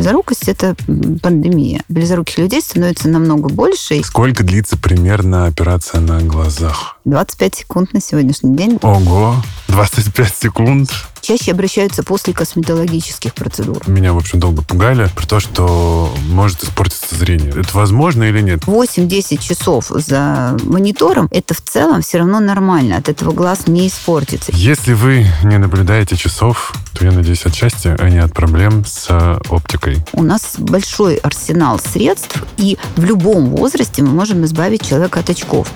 близорукость – это пандемия. Близоруких людей становится намного больше. Сколько длится примерно операция на глазах? 25 секунд на сегодняшний день. Ого, 25 секунд. Чаще обращаются после косметологических процедур. Меня, в общем, долго пугали про то, что может испортиться зрение. Это возможно или нет? 8-10 часов за монитором – это в целом все равно нормально. От этого глаз не испортится. Если вы не наблюдаете часов, то я надеюсь отчасти, а не от проблем с оптикой. У нас большой арсенал средств, и в любом возрасте мы можем избавить человека от очков.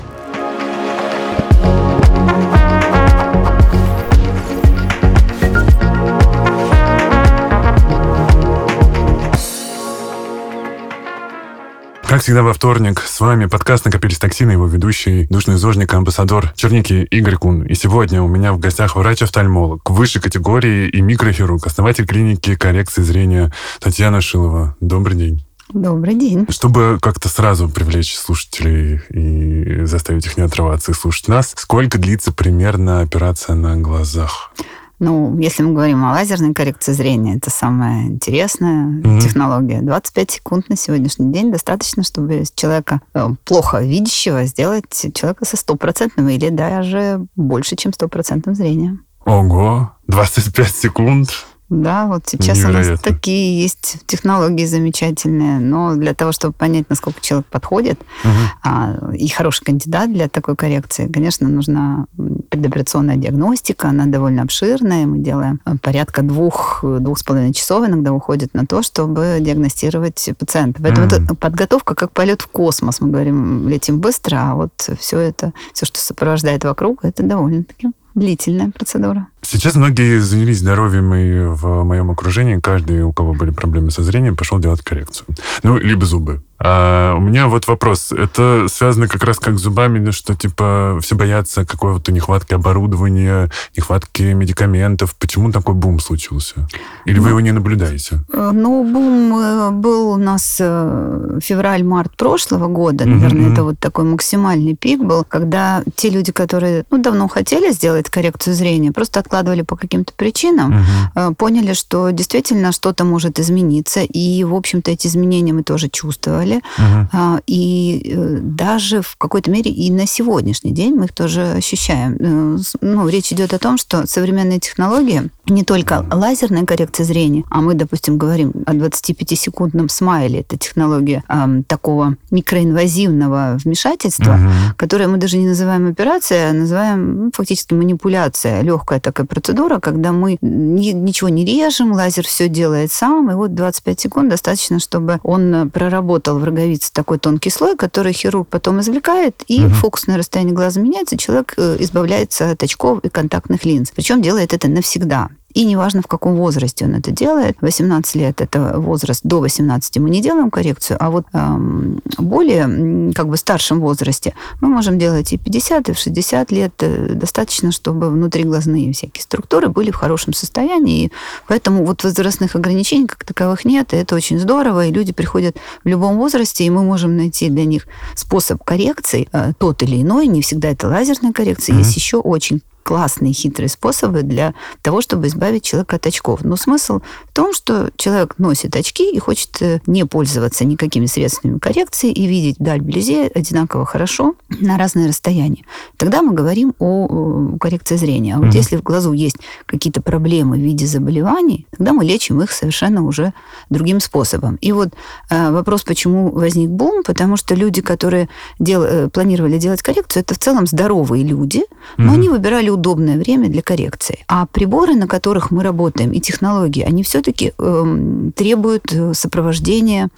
Как всегда во вторник, с вами подкаст «Накопились токсины», его ведущий, душный зожник, амбассадор черники Игорь Кун. И сегодня у меня в гостях врач-офтальмолог высшей категории и микрохирург, основатель клиники коррекции зрения Татьяна Шилова. Добрый день. Добрый день. Чтобы как-то сразу привлечь слушателей и заставить их не отрываться и слушать нас, сколько длится примерно операция на глазах? Ну, если мы говорим о лазерной коррекции зрения, это самая интересная mm-hmm. технология. 25 секунд на сегодняшний день достаточно, чтобы из человека э, плохо видящего сделать человека со стопроцентным или даже больше, чем стопроцентным зрением. Ого, 25 секунд. Да, вот сейчас Невероятно. у нас такие есть технологии замечательные, но для того, чтобы понять, насколько человек подходит, угу. а, и хороший кандидат для такой коррекции, конечно, нужна предоперационная диагностика, она довольно обширная, мы делаем порядка двух, двух с половиной часов иногда уходит на то, чтобы диагностировать пациента. Поэтому mm. это подготовка как полет в космос, мы говорим, летим быстро, а вот все это, все, что сопровождает вокруг, это довольно-таки длительная процедура. Сейчас многие занялись здоровьем, и в моем окружении каждый, у кого были проблемы со зрением, пошел делать коррекцию. Ну, либо зубы. А у меня вот вопрос. Это связано как раз как с зубами, что типа все боятся какой-то нехватки оборудования, нехватки медикаментов. Почему такой бум случился? Или ну, вы его не наблюдаете? Э, ну, бум э, был у нас э, февраль-март прошлого года. Наверное, mm-hmm. это вот такой максимальный пик был, когда те люди, которые ну, давно хотели сделать коррекцию зрения, просто откладывали по каким-то причинам, mm-hmm. поняли, что действительно что-то может измениться. И, в общем-то, эти изменения мы тоже чувствовали. Угу. И э, даже в какой-то мере и на сегодняшний день мы их тоже ощущаем. Э, ну, речь идет о том, что современные технологии, не только лазерная коррекция зрения, а мы, допустим, говорим о 25-секундном смайле, это технология э, такого микроинвазивного вмешательства, угу. которое мы даже не называем операцией, а называем ну, фактически манипуляция, легкая такая процедура, когда мы ни, ничего не режем, лазер все делает сам, и вот 25 секунд достаточно, чтобы он проработал в роговице такой тонкий слой, который хирург потом извлекает, и угу. фокусное расстояние глаза меняется, человек э, избавляется от очков и контактных линз. Причем делает это навсегда. И неважно, в каком возрасте он это делает. 18 лет – это возраст, до 18 мы не делаем коррекцию, а вот эм, более как бы старшем возрасте мы можем делать и 50, и в 60 лет. Э, достаточно, чтобы внутриглазные всякие структуры были в хорошем состоянии. И поэтому вот возрастных ограничений как таковых нет, и это очень здорово. И люди приходят в любом возрасте, и мы можем найти для них способ коррекции, э, тот или иной. Не всегда это лазерная коррекция. Mm-hmm. Есть еще очень классные, хитрые способы для того, чтобы избавить человека от очков. Но смысл в том, что человек носит очки и хочет э, не пользоваться никакими средствами коррекции и видеть вдаль вблизи одинаково хорошо на разные расстояния. Тогда мы говорим о коррекции зрения. А вот mm-hmm. если в глазу есть какие-то проблемы в виде заболеваний, тогда мы лечим их совершенно уже другим способом. И вот э, вопрос, почему возник бум, потому что люди, которые дел, э, планировали делать коррекцию, это в целом здоровые люди, но mm-hmm. они выбирали удобное время для коррекции. А приборы, на которых мы работаем, и технологии, они все-таки эм, э, требуют сопровождения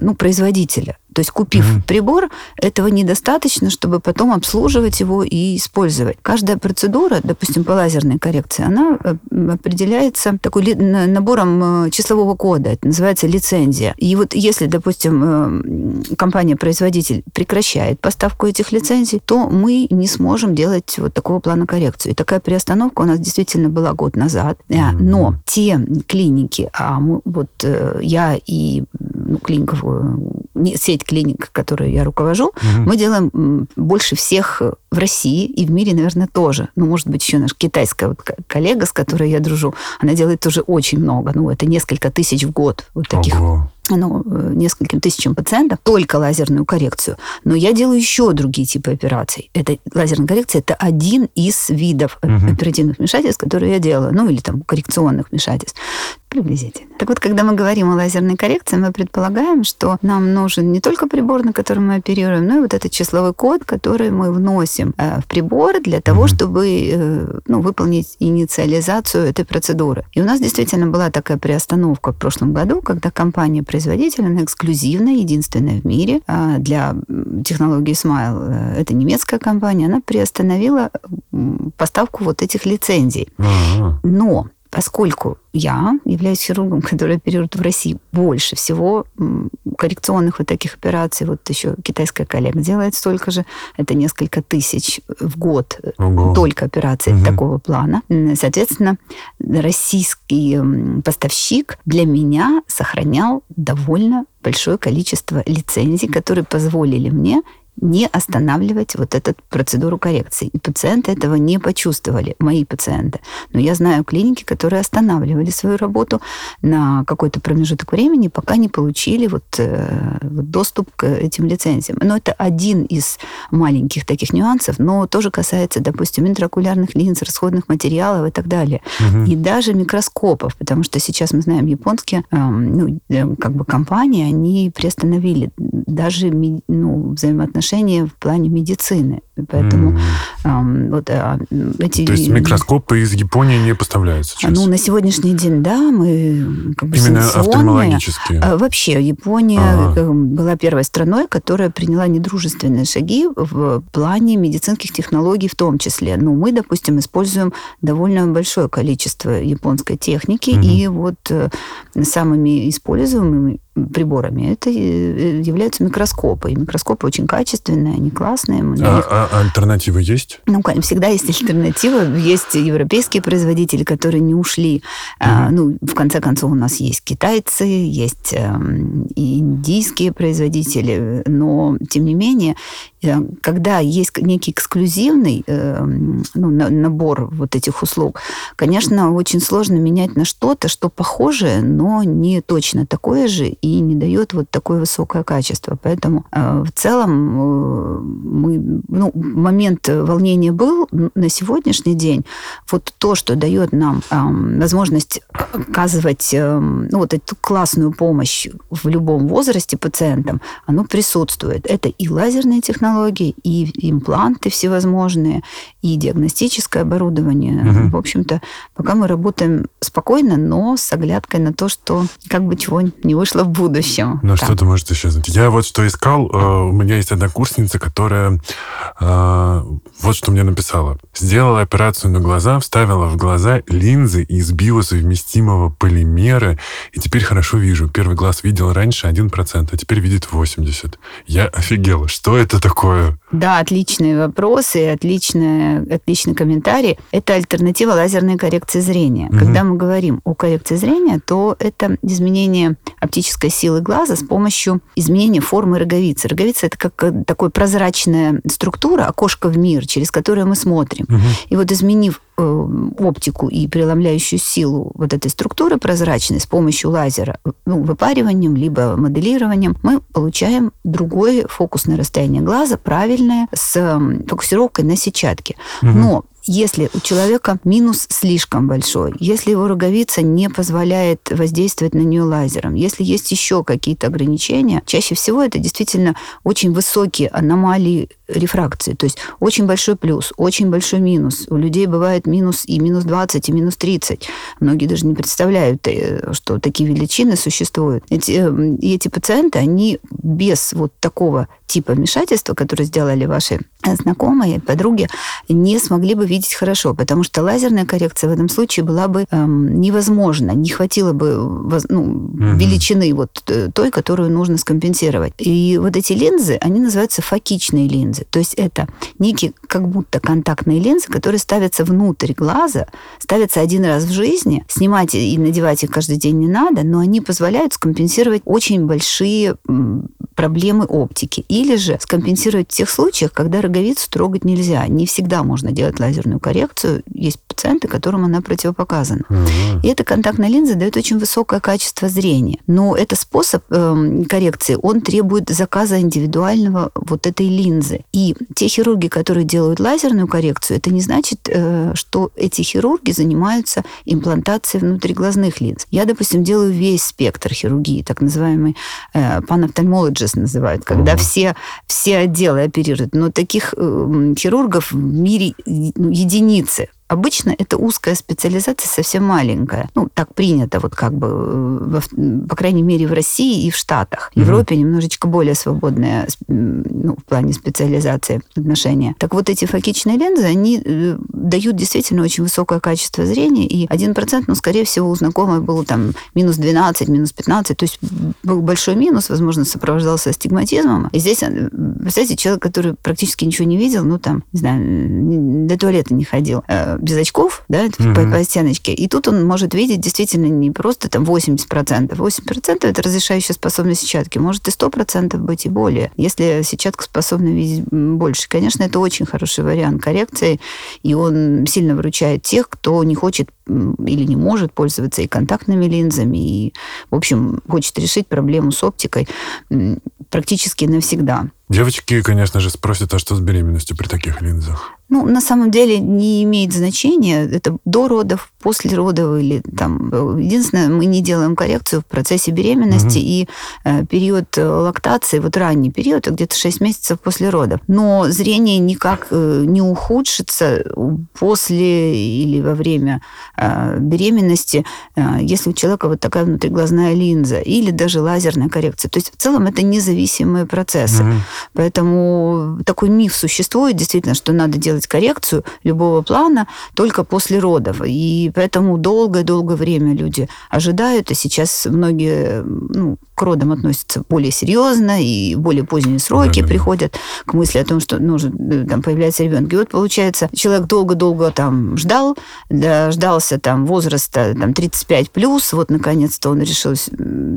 ну, производителя. То есть, купив mm-hmm. прибор, этого недостаточно, чтобы потом обслуживать его и использовать. Каждая процедура, допустим, по лазерной коррекции, она э, определяется такой набором э, числового кода. Это называется лицензия. И вот если, допустим, э, компания-производитель прекращает поставку этих лицензий, то мы не сможем делать вот такого плана коррекции. И такая приостановка у нас действительно была год назад. Mm-hmm. Но те клиники, а мы, вот я и ну, клиника сеть клиник, которую я руковожу, угу. мы делаем больше всех в России и в мире, наверное, тоже. Ну, может быть, еще наша китайская вот коллега, с которой я дружу, она делает тоже очень много. Ну, это несколько тысяч в год вот таких Ого ну, э, нескольким тысячам пациентов только лазерную коррекцию. Но я делаю еще другие типы операций. Это лазерная коррекция это один из видов угу. оперативных вмешательств, которые я делаю, ну или там коррекционных вмешательств. Приблизительно. Так вот, когда мы говорим о лазерной коррекции, мы предполагаем, что нам нужен не только прибор, на котором мы оперируем, но и вот этот числовой код, который мы вносим э, в прибор для того, mm-hmm. чтобы э, ну, выполнить инициализацию этой процедуры. И у нас действительно была такая приостановка в прошлом году, когда компания-производитель, она эксклюзивная, единственная в мире э, для технологии Smile, это немецкая компания, она приостановила поставку вот этих лицензий. Uh-huh. Но поскольку я являюсь хирургом, который оперирует в России больше всего коррекционных вот таких операций. Вот еще китайская коллега делает столько же. Это несколько тысяч в год Ого. только операций угу. такого плана. Соответственно, российский поставщик для меня сохранял довольно большое количество лицензий, которые позволили мне не останавливать вот эту процедуру коррекции. И пациенты этого не почувствовали, мои пациенты. Но я знаю клиники, которые останавливали свою работу на какой-то промежуток времени, пока не получили вот, э, вот доступ к этим лицензиям. Но это один из маленьких таких нюансов, но тоже касается, допустим, интраокулярных линз, расходных материалов и так далее. Угу. И даже микроскопов, потому что сейчас мы знаем, японские э, ну, э, как бы компании, они приостановили даже ну, взаимоотношения отношения в плане медицины. Поэтому mm. э, вот э, эти... То есть микроскопы из Японии не поставляются сейчас? Ну, на сегодняшний день, да, мы как бы Именно офтальмологические? А, вообще, Япония ага. была первой страной, которая приняла недружественные шаги в плане медицинских технологий в том числе. Ну, мы, допустим, используем довольно большое количество японской техники, mm и вот э, самыми используемыми приборами это э, являются микроскопы. И микроскопы очень качественные, они классные. А, а альтернативы есть? Ну, всегда есть альтернатива. Есть европейские производители, которые не ушли. А, ну, в конце концов, у нас есть китайцы, есть э, индийские производители, но, тем не менее, когда есть некий эксклюзивный э, ну, набор вот этих услуг, конечно, очень сложно менять на что-то, что похожее, но не точно такое же и не дает вот такое высокое качество. Поэтому э, в целом э, мы, ну, момент волнения был на сегодняшний день. Вот то, что дает нам э, возможность оказывать э, ну, вот эту классную помощь в любом возрасте пациентам, оно присутствует. Это и лазерные технологии, и импланты всевозможные, и диагностическое оборудование. Угу. В общем-то, пока мы работаем спокойно, но с оглядкой на то, что как бы чего не вышло в будущем. Ну, что ты можешь еще знать? Я вот что искал. Э, у меня есть одна курсница, которая э, вот что мне написала. Сделала операцию на глаза, вставила в глаза линзы из биосовместимого полимера, и теперь хорошо вижу. Первый глаз видел раньше 1%, а теперь видит 80%. Я офигела. Что это такое? Да, отличные вопросы, отличные, отличный комментарий. Это альтернатива лазерной коррекции зрения. Угу. Когда мы говорим о коррекции зрения, то это изменение оптической силы глаза с помощью изменения формы роговицы. Роговица это как э, такой прозрачная структура, окошко в мир, через которое мы смотрим. Угу. И вот изменив оптику и преломляющую силу вот этой структуры прозрачной с помощью лазера, ну, выпариванием, либо моделированием, мы получаем другое фокусное расстояние глаза, правильное, с фокусировкой на сетчатке. Угу. Но если у человека минус слишком большой, если его роговица не позволяет воздействовать на нее лазером, если есть еще какие-то ограничения, чаще всего это действительно очень высокие аномалии рефракции, то есть очень большой плюс, очень большой минус. У людей бывает минус и минус 20, и минус 30. Многие даже не представляют, э, что такие величины существуют. Эти, э, эти пациенты, они без вот такого типа вмешательства, которое сделали ваши знакомые, подруги не смогли бы видеть хорошо, потому что лазерная коррекция в этом случае была бы эм, невозможна, не хватило бы ну, угу. величины вот э, той, которую нужно скомпенсировать. И вот эти линзы, они называются фокичные линзы, то есть это некие как будто контактные линзы, которые ставятся внутрь глаза, ставятся один раз в жизни, снимать и надевать их каждый день не надо, но они позволяют скомпенсировать очень большие проблемы оптики. Или же скомпенсировать в тех случаях, когда роговицу трогать нельзя. Не всегда можно делать лазерную коррекцию. Есть пациенты, которым она противопоказана. Угу. И эта контактная линза дает очень высокое качество зрения. Но это способ э, коррекции, он требует заказа индивидуального вот этой линзы. И те хирурги, которые делают лазерную коррекцию, это не значит, э, что эти хирурги занимаются имплантацией внутриглазных линз. Я, допустим, делаю весь спектр хирургии, так называемый э, панофтальмологист называют, когда угу. все, все отделы оперируют. Но таких э, хирургов в мире ну, единицы. Обычно это узкая специализация совсем маленькая. Ну, так принято, вот как бы, э, по крайней мере, в России и в Штатах. В Европе mm-hmm. немножечко более свободная ну, в плане специализации отношения. Так вот, эти фокичные линзы, они э, дают действительно очень высокое качество зрения, и 1%, ну, скорее всего, у знакомой был там минус 12, минус 15, то есть был большой минус, возможно, сопровождался астигматизмом. И здесь, э, представляете, человек, который практически ничего не видел, ну, там, не знаю, до туалета не ходил, без очков, да, mm-hmm. по, по стеночке. И тут он может видеть действительно не просто там 80%. 80% это разрешающая способность сетчатки. Может и 100% быть и более, если сетчатка способна видеть больше. Конечно, это очень хороший вариант коррекции, и он сильно выручает тех, кто не хочет или не может пользоваться и контактными линзами, и, в общем, хочет решить проблему с оптикой практически навсегда. Девочки, конечно же, спросят, а что с беременностью при таких линзах? Ну, на самом деле не имеет значения, это до родов, после родов или там... Единственное, мы не делаем коррекцию в процессе беременности угу. и э, период лактации, вот ранний период, где-то 6 месяцев после родов. Но зрение никак э, не ухудшится после или во время э, беременности, э, если у человека вот такая внутриглазная линза или даже лазерная коррекция. То есть в целом это независимые процессы. Угу. Поэтому такой миф существует, действительно, что надо делать делать коррекцию любого плана только после родов. И поэтому долгое-долгое время люди ожидают, и сейчас многие ну, к родам относятся более серьезно, и более поздние сроки да, приходят да. к мысли о том, что нужно, э, там появляется ребенок. И вот получается, человек долго-долго там ждал, дождался там возраста там, 35 плюс, вот наконец-то он решил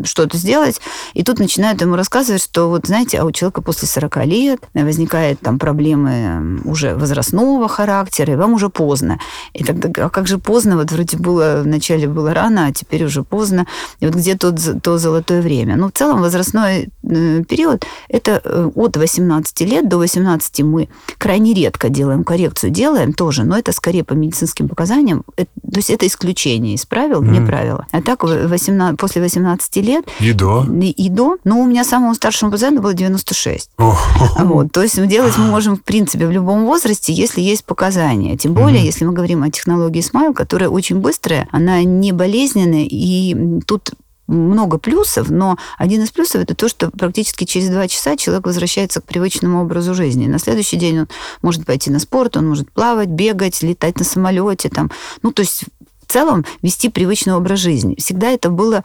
что-то сделать, и тут начинают ему рассказывать, что вот знаете, а у человека после 40 лет возникает там проблемы уже возрастные возрастного характера, и вам уже поздно. И тогда, а как же поздно? Вот вроде было, вначале было рано, а теперь уже поздно. И вот где то, то золотое время? Ну, в целом возрастной э, период – это э, от 18 лет до 18 мы крайне редко делаем коррекцию. Делаем тоже, но это скорее по медицинским показаниям. Это, то есть это исключение из правил, mm. не правило. А так 18, после 18 лет… И до? И до. Ну, у меня самому старшему пациенту было 96. Oh. Вот, то есть делать мы можем, в принципе, в любом возрасте, если есть показания. Тем более, mm-hmm. если мы говорим о технологии Smile, которая очень быстрая, она не болезненная, и тут много плюсов, но один из плюсов это то, что практически через два часа человек возвращается к привычному образу жизни. На следующий день он может пойти на спорт, он может плавать, бегать, летать на самолете, там, ну то есть в целом вести привычный образ жизни. Всегда это было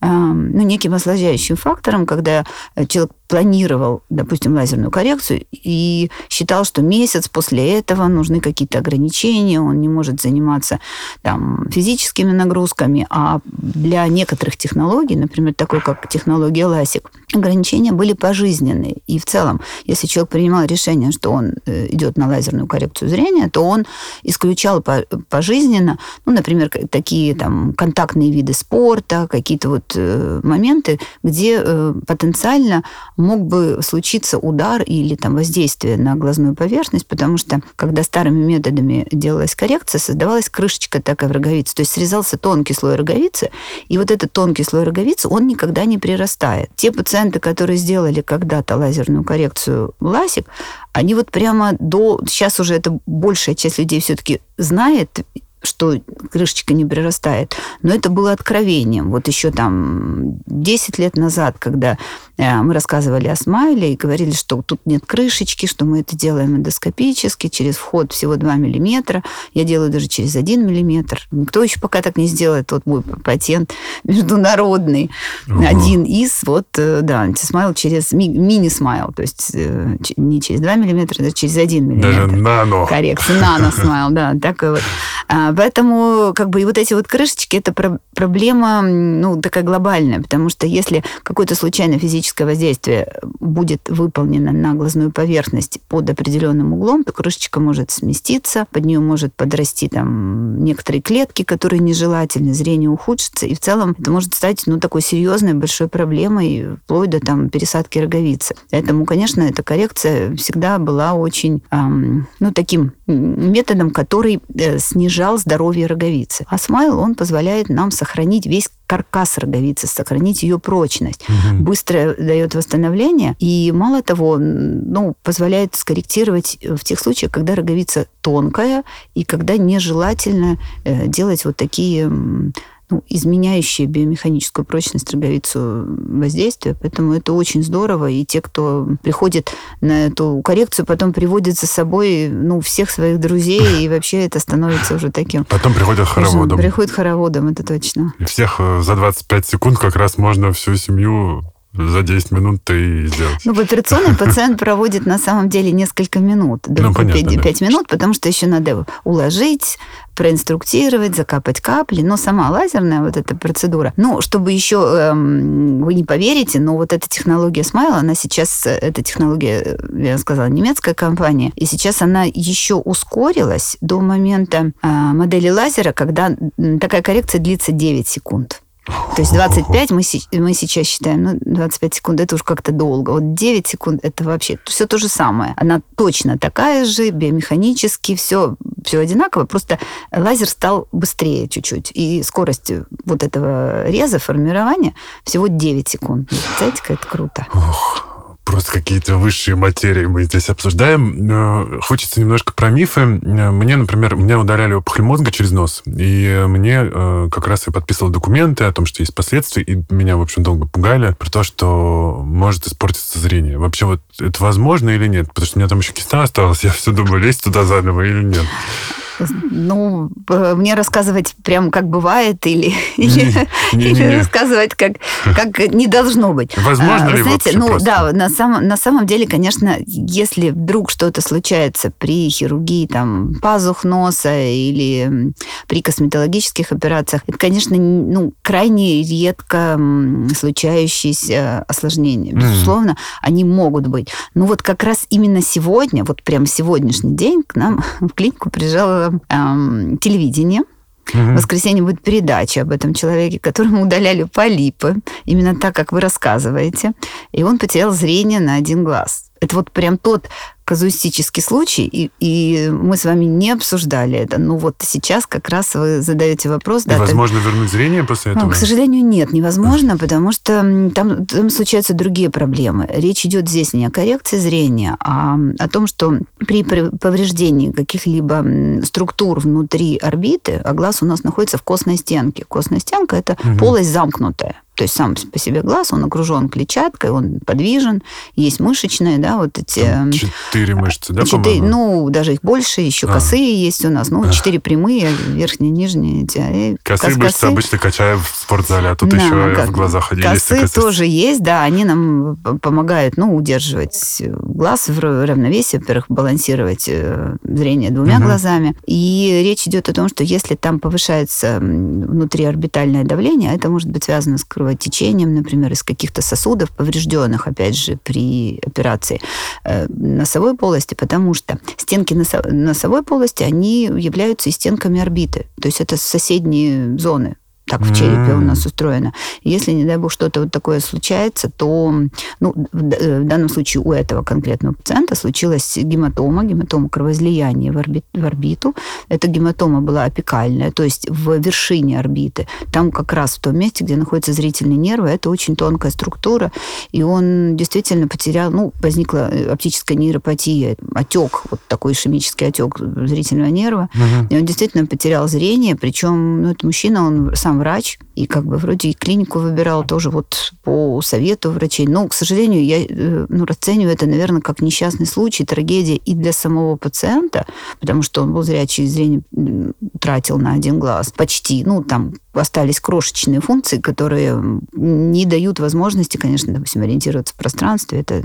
э, ну, неким осложняющим фактором, когда человек планировал, допустим, лазерную коррекцию и считал, что месяц после этого нужны какие-то ограничения, он не может заниматься там, физическими нагрузками, а для некоторых технологий, например, такой как технология LASIK, ограничения были пожизненные. И в целом, если человек принимал решение, что он э, идет на лазерную коррекцию зрения, то он исключал пожизненно, ну, например, такие там контактные виды спорта, какие-то вот э, моменты, где э, потенциально мог бы случиться удар или там воздействие на глазную поверхность, потому что когда старыми методами делалась коррекция, создавалась крышечка такая в роговице, то есть срезался тонкий слой роговицы, и вот этот тонкий слой роговицы, он никогда не прирастает. Те пациенты, которые сделали когда-то лазерную коррекцию ласик, они вот прямо до... Сейчас уже это большая часть людей все-таки знает, что крышечка не прирастает. Но это было откровением. Вот еще там 10 лет назад, когда э, мы рассказывали о смайле и говорили, что тут нет крышечки, что мы это делаем эндоскопически, через вход всего 2 миллиметра. Я делаю даже через 1 миллиметр. Никто еще пока так не сделает. Вот мой патент международный. Угу. Один из, вот, э, да, антисмайл через мини-смайл. То есть э, не через 2 миллиметра, а через 1 миллиметр. Даже нано. Коррекция. Нано-смайл, да. Такой вот. Поэтому как бы и вот эти вот крышечки, это проблема, ну, такая глобальная, потому что если какое-то случайное физическое воздействие будет выполнено на глазную поверхность под определенным углом, то крышечка может сместиться, под нее может подрасти там некоторые клетки, которые нежелательны, зрение ухудшится, и в целом это может стать, ну, такой серьезной большой проблемой, вплоть до там пересадки роговицы. Поэтому, конечно, эта коррекция всегда была очень, эм, ну, таким методом, который э, снижал здоровье роговицы. А смайл, он позволяет нам сохранить весь каркас роговицы, сохранить ее прочность. Угу. Быстро дает восстановление и, мало того, ну, позволяет скорректировать в тех случаях, когда роговица тонкая и когда нежелательно э, делать вот такие ну, изменяющие биомеханическую прочность роговицу воздействия. Поэтому это очень здорово. И те, кто приходит на эту коррекцию, потом приводят за собой ну, всех своих друзей, и вообще это становится уже таким... Потом приходят хороводом. Приходят хороводом, это точно. И всех э, за 25 секунд как раз можно всю семью за 10 минут ты сделать. Ну, в операционный пациент проводит на самом деле несколько минут, ну, понятно, 5, 5 минут, потому что еще надо уложить, проинструктировать, закапать капли. Но сама лазерная вот эта процедура, ну, чтобы еще, эм, вы не поверите, но вот эта технология Смайла, она сейчас, эта технология, я сказала, немецкая компания, и сейчас она еще ускорилась до момента э, модели лазера, когда такая коррекция длится 9 секунд. То есть 25 мы, мы сейчас считаем, ну, 25 секунд это уж как-то долго. Вот 9 секунд это вообще все то же самое. Она точно такая же, биомеханически, все, все одинаково, просто лазер стал быстрее чуть-чуть. И скорость вот этого реза, формирования всего 9 секунд. Знаете, как это круто. Ох просто какие-то высшие материи мы здесь обсуждаем. Э, хочется немножко про мифы. Э, мне, например, меня удаляли опухоль мозга через нос, и мне э, как раз я подписывал документы о том, что есть последствия, и меня, в общем, долго пугали про то, что может испортиться зрение. Вообще вот это возможно или нет? Потому что у меня там еще киста осталась, я все думаю, лезть туда заново или нет. Ну, мне рассказывать прям как бывает или, или, или рассказывать как, как не должно быть. Возможно а, ли Знаете, ну просто? да, на, сам, на самом деле, конечно, если вдруг что-то случается при хирургии там пазух носа или при косметологических операциях, это, конечно, ну, крайне редко случающиеся осложнения. Безусловно, mm. они могут быть. Но вот как раз именно сегодня, вот прям сегодняшний день к нам в клинику приезжала эм, телевидение. Угу. В воскресенье будет передача об этом человеке, которому удаляли полипы, именно так, как вы рассказываете. И он потерял зрение на один глаз. Это вот прям тот казуистический случай, и, и мы с вами не обсуждали это. Ну вот сейчас как раз вы задаете вопрос. Да, Невозможно так... вернуть зрение после этого? Ну, к сожалению, нет, невозможно, потому что там, там случаются другие проблемы. Речь идет здесь не о коррекции зрения, а о том, что при повреждении каких-либо структур внутри орбиты, а глаз у нас находится в костной стенке. Костная стенка – это угу. полость замкнутая. То есть сам по себе глаз, он окружен клетчаткой, он подвижен, есть мышечные, да, вот эти... Там четыре мышцы, да, четыре, Ну, даже их больше, еще а. косые есть у нас, ну, четыре прямые, верхние, нижние. Эти, а, косые кос, мышцы обычно качаем в спортзале, а тут да, еще как, в глазах они косы есть. тоже есть, да, они нам помогают, ну, удерживать глаз в равновесии, во-первых, балансировать э, зрение двумя угу. глазами. И речь идет о том, что если там повышается внутриорбитальное давление, это может быть связано с кровотечением, например, из каких-то сосудов, поврежденных, опять же, при операции э, носовой полости, потому что стенки носовой полости, они являются и стенками орбиты. То есть это соседние зоны так в черепе у нас устроено. Если, не дай бог, что-то вот такое случается, то, ну, в данном случае у этого конкретного пациента случилась гематома, гематома кровоизлияния в, орбит, в орбиту. Эта гематома была апикальная, то есть в вершине орбиты. Там как раз в том месте, где находятся зрительные нервы, это очень тонкая структура, и он действительно потерял, ну, возникла оптическая нейропатия, отек, вот такой ишемический отек зрительного нерва, угу. и он действительно потерял зрение, причем, ну, это мужчина, он сам врач, и как бы вроде и клинику выбирал тоже вот по совету врачей. Но, к сожалению, я э, ну, расцениваю это, наверное, как несчастный случай, трагедия и для самого пациента, потому что он был зрячий, зрение тратил на один глаз почти, ну, там остались крошечные функции, которые не дают возможности, конечно, допустим, ориентироваться в пространстве. Это,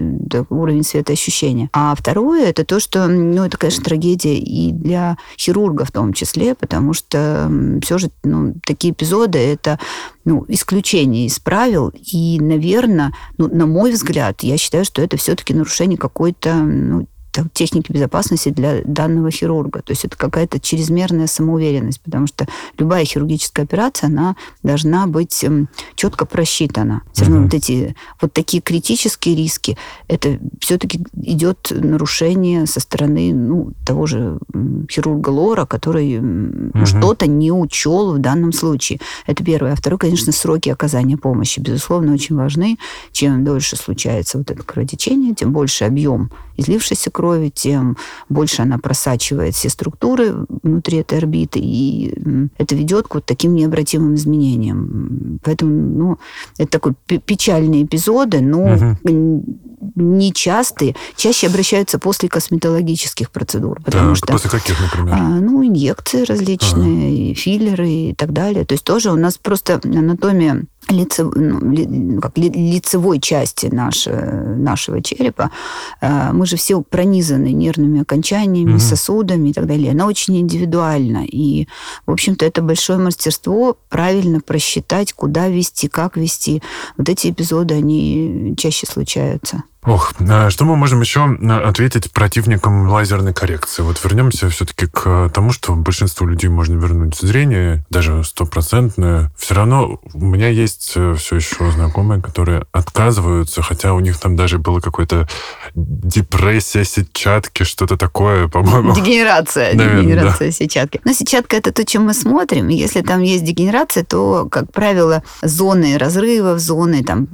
уровень светоощущения. А второе, это то, что, ну, это, конечно, трагедия и для хирурга в том числе, потому что все же ну, такие эпизоды, это ну, исключение из правил. И, наверное, ну, на мой взгляд, я считаю, что это все-таки нарушение какой-то ну, техники безопасности для данного хирурга. То есть это какая-то чрезмерная самоуверенность, потому что любая хирургическая операция, она должна быть эм, четко просчитана. Все равно вот эти вот такие критические риски, это все-таки идет нарушение со стороны ну, того же хирурга Лора, который угу. что-то не учел в данном случае. Это первое. А второе, конечно, сроки оказания помощи, безусловно, очень важны. Чем дольше случается вот это кровотечение, тем больше объем излившейся крови, тем больше она просачивает все структуры внутри этой орбиты, и это ведет к вот таким необратимым изменениям. Поэтому, ну, это такой печальные эпизоды, но угу. Нечастые. Чаще обращаются после косметологических процедур. Потому так, что, после каких, например? А, ну, инъекции различные, ага. филлеры и так далее. То есть тоже у нас просто анатомия лицев, ну, ли, как, ли, лицевой части наше, нашего черепа, э, мы же все пронизаны нервными окончаниями, mm-hmm. сосудами и так далее. Она очень индивидуальна. И, в общем-то, это большое мастерство правильно просчитать, куда вести, как вести. Вот эти эпизоды, они чаще случаются. Ох, а что мы можем еще ответить противникам лазерной коррекции? Вот вернемся все-таки к тому, что большинству людей можно вернуть зрение, даже стопроцентное. Все равно у меня есть э, все еще знакомые, которые отказываются, хотя у них там даже было какое-то депрессия сетчатки, что-то такое, по-моему. Дегенерация, Наверное, дегенерация да. сетчатки. Но сетчатка это то, чем мы смотрим. Если там есть дегенерация, то, как правило, зоны разрывов, зоны там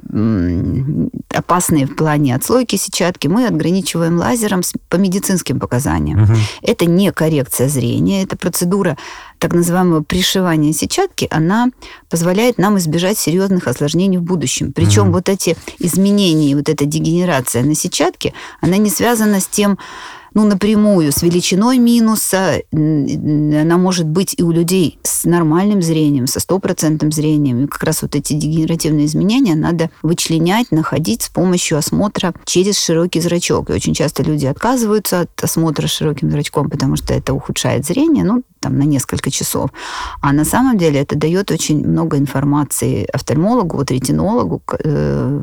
опасные в плане отслойки сетчатки мы ограничиваем лазером по медицинским показаниям. Угу. Это не коррекция зрения, это процедура так называемого пришивания сетчатки, она позволяет нам избежать серьезных осложнений в будущем. Причем угу. вот эти изменения, вот эта дегенерация на сетчатке, она не связана с тем, ну, напрямую с величиной минуса. Она может быть и у людей с нормальным зрением, со стопроцентным зрением. И как раз вот эти дегенеративные изменения надо вычленять, находить с помощью осмотра через широкий зрачок. И очень часто люди отказываются от осмотра широким зрачком, потому что это ухудшает зрение. Ну, там, на несколько часов. А на самом деле это дает очень много информации офтальмологу, вот ретинологу, э,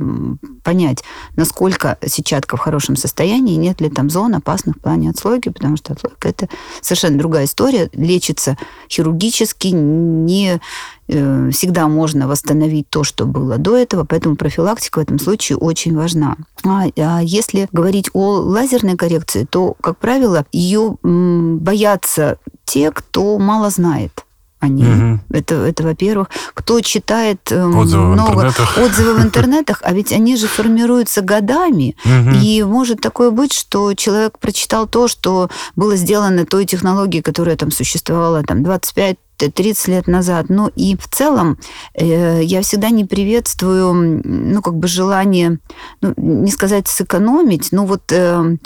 понять, насколько сетчатка в хорошем состоянии, нет ли там зон опасных в плане отслойки, потому что отслойка это совершенно другая история, лечится хирургически, не э, всегда можно восстановить то, что было до этого, поэтому профилактика в этом случае очень важна. А, а если говорить о лазерной коррекции, то, как правило, ее боятся те, кто мало знает о ней. Угу. Это, это во-первых. Кто читает эм, отзывы много в отзывов в интернетах, а ведь они же формируются годами. Угу. И может такое быть, что человек прочитал то, что было сделано той технологией, которая там существовала там 25 30 лет назад. Ну и в целом э, я всегда не приветствую, ну, как бы желание, ну, не сказать сэкономить, но вот э,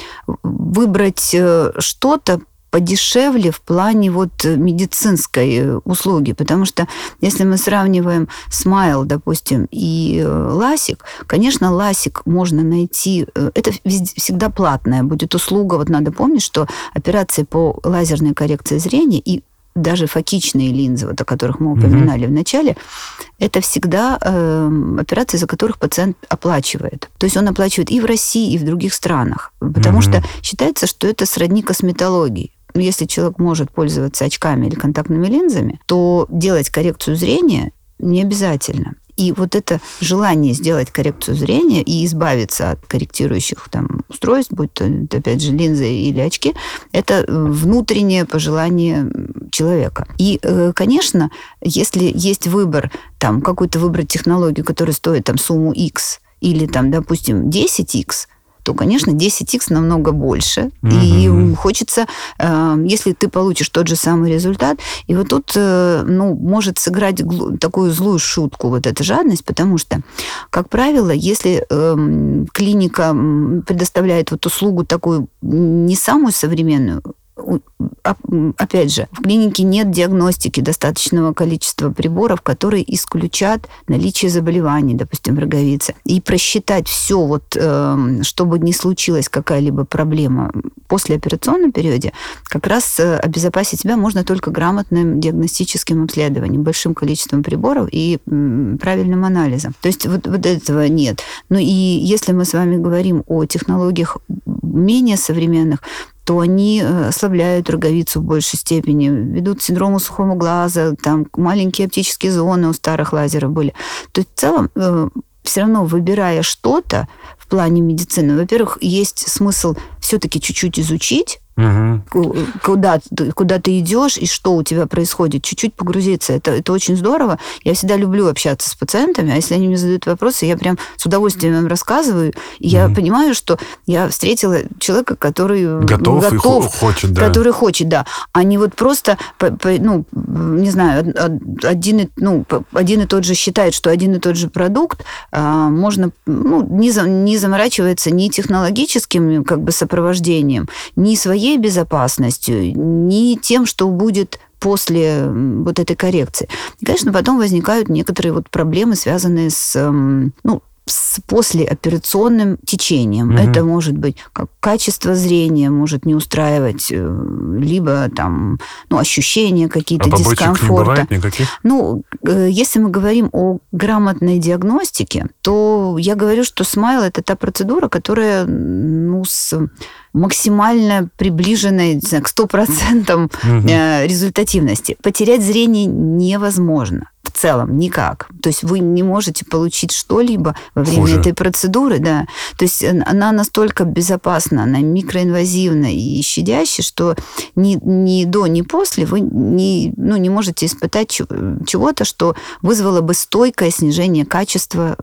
выбрать э, что-то, подешевле в плане вот медицинской э, услуги, потому что если мы сравниваем Смайл, допустим, и э, Ласик, конечно, Ласик можно найти, э, это всегда платная будет услуга, вот надо помнить, что операции по лазерной коррекции зрения и даже фокичные линзы, вот, о которых мы упоминали mm-hmm. в начале, это всегда э, операции, за которых пациент оплачивает. То есть он оплачивает и в России, и в других странах, потому mm-hmm. что считается, что это сродни косметологии. Если человек может пользоваться очками или контактными линзами, то делать коррекцию зрения не обязательно. И вот это желание сделать коррекцию зрения и избавиться от корректирующих там, устройств, будь то, опять же, линзы или очки, это внутреннее пожелание человека. И, э, конечно, если есть выбор, там, какую-то выбрать технологию, которая стоит там сумму X, или там, допустим, 10x, то, конечно, 10x намного больше. Угу. И хочется, э, если ты получишь тот же самый результат, и вот тут, э, ну, может сыграть такую злую шутку вот эта жадность, потому что, как правило, если эм, клиника предоставляет вот услугу такую не самую современную, опять же, в клинике нет диагностики достаточного количества приборов, которые исключат наличие заболеваний, допустим, в роговице. И просчитать все, вот, эм, чтобы не случилась какая-либо проблема после операционном периоде, как раз э, обезопасить себя можно только грамотным диагностическим обследованием, большим количеством приборов и правильным анализом. То есть вот, вот этого нет. Ну и если мы с вами говорим о технологиях менее современных, то они э, ослабляют роговицу в большей степени, ведут к синдрому сухого глаза, там маленькие оптические зоны у старых лазеров были. То есть в целом э, все равно выбирая что-то в плане медицины, во-первых, есть смысл все-таки чуть-чуть изучить, Угу. Куда, куда ты идешь и что у тебя происходит. Чуть-чуть погрузиться. Это, это очень здорово. Я всегда люблю общаться с пациентами, а если они мне задают вопросы, я прям с удовольствием им рассказываю. И угу. я понимаю, что я встретила человека, который готов, готов и хочет, да. который хочет, да. Не вот просто, ну, не знаю, один, ну, один и тот же считает, что один и тот же продукт а, можно, ну, не, не заморачивается ни технологическим как бы сопровождением, ни своей своей безопасностью, ни тем, что будет после вот этой коррекции. И, конечно, потом возникают некоторые вот проблемы, связанные с, ну, с послеоперационным течением. Угу. Это может быть как качество зрения может не устраивать, э, либо там ну, ощущения какие-то а дискомфорта. Не никаких? Ну, э, если мы говорим о грамотной диагностике, то я говорю, что смайл это та процедура, которая ну, с максимально приближенной знаю, к 100% угу. Э, результативности. Потерять зрение невозможно в целом никак. То есть вы не можете получить что-либо во время Хуже. этой процедуры, да. То есть она настолько безопасна, она микроинвазивна и щадящая, что ни, ни до, ни после вы не, ну, не можете испытать чего-то, что вызвало бы стойкое снижение качества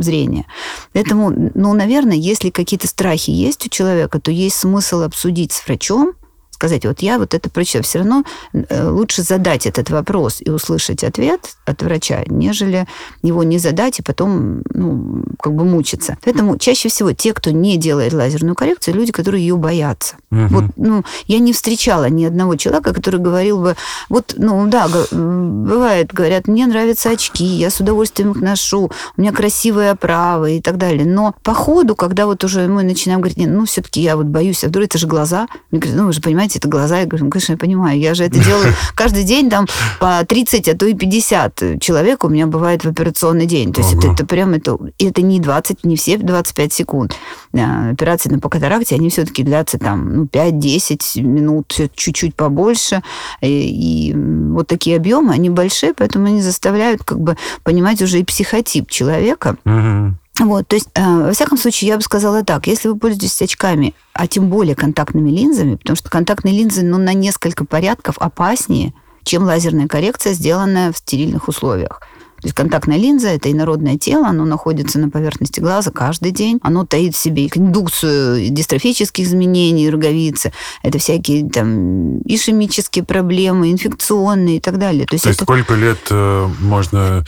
зрения. Поэтому, ну, наверное, если какие-то страхи есть у человека, то есть смысл обсудить с врачом, сказать, вот я вот это прочитала. Все равно э, лучше задать этот вопрос и услышать ответ от врача, нежели его не задать и потом, ну, как бы мучиться. Поэтому чаще всего те, кто не делает лазерную коррекцию, люди, которые ее боятся. Угу. Вот, ну, я не встречала ни одного человека, который говорил бы, вот, ну, да, бывает, говорят, мне нравятся очки, я с удовольствием их ношу, у меня красивые оправы и так далее. Но по ходу, когда вот уже мы начинаем говорить, ну, все-таки я вот боюсь, а вдруг это же глаза. Мне говорят, ну, вы же понимаете, понимаете, это глаза. Я говорю, ну, конечно, я понимаю. Я же это делаю каждый день, там, по 30, а то и 50 человек у меня бывает в операционный день. То есть это, это прям, это, это не 20, не все 25 секунд. Операции на по катаракте, они все-таки длятся там, ну, 5-10 минут, чуть-чуть побольше. И, и вот такие объемы, они большие, поэтому они заставляют как бы понимать уже и психотип человека. Угу. Вот, то есть, э, во всяком случае, я бы сказала так, если вы пользуетесь очками, а тем более контактными линзами, потому что контактные линзы, ну, на несколько порядков опаснее, чем лазерная коррекция, сделанная в стерильных условиях. То есть контактная линза – это инородное тело, оно находится на поверхности глаза каждый день. Оно таит в себе индукцию дистрофических изменений роговицы. Это всякие там ишемические проблемы, инфекционные и так далее. То есть, То есть это... сколько лет э, можно,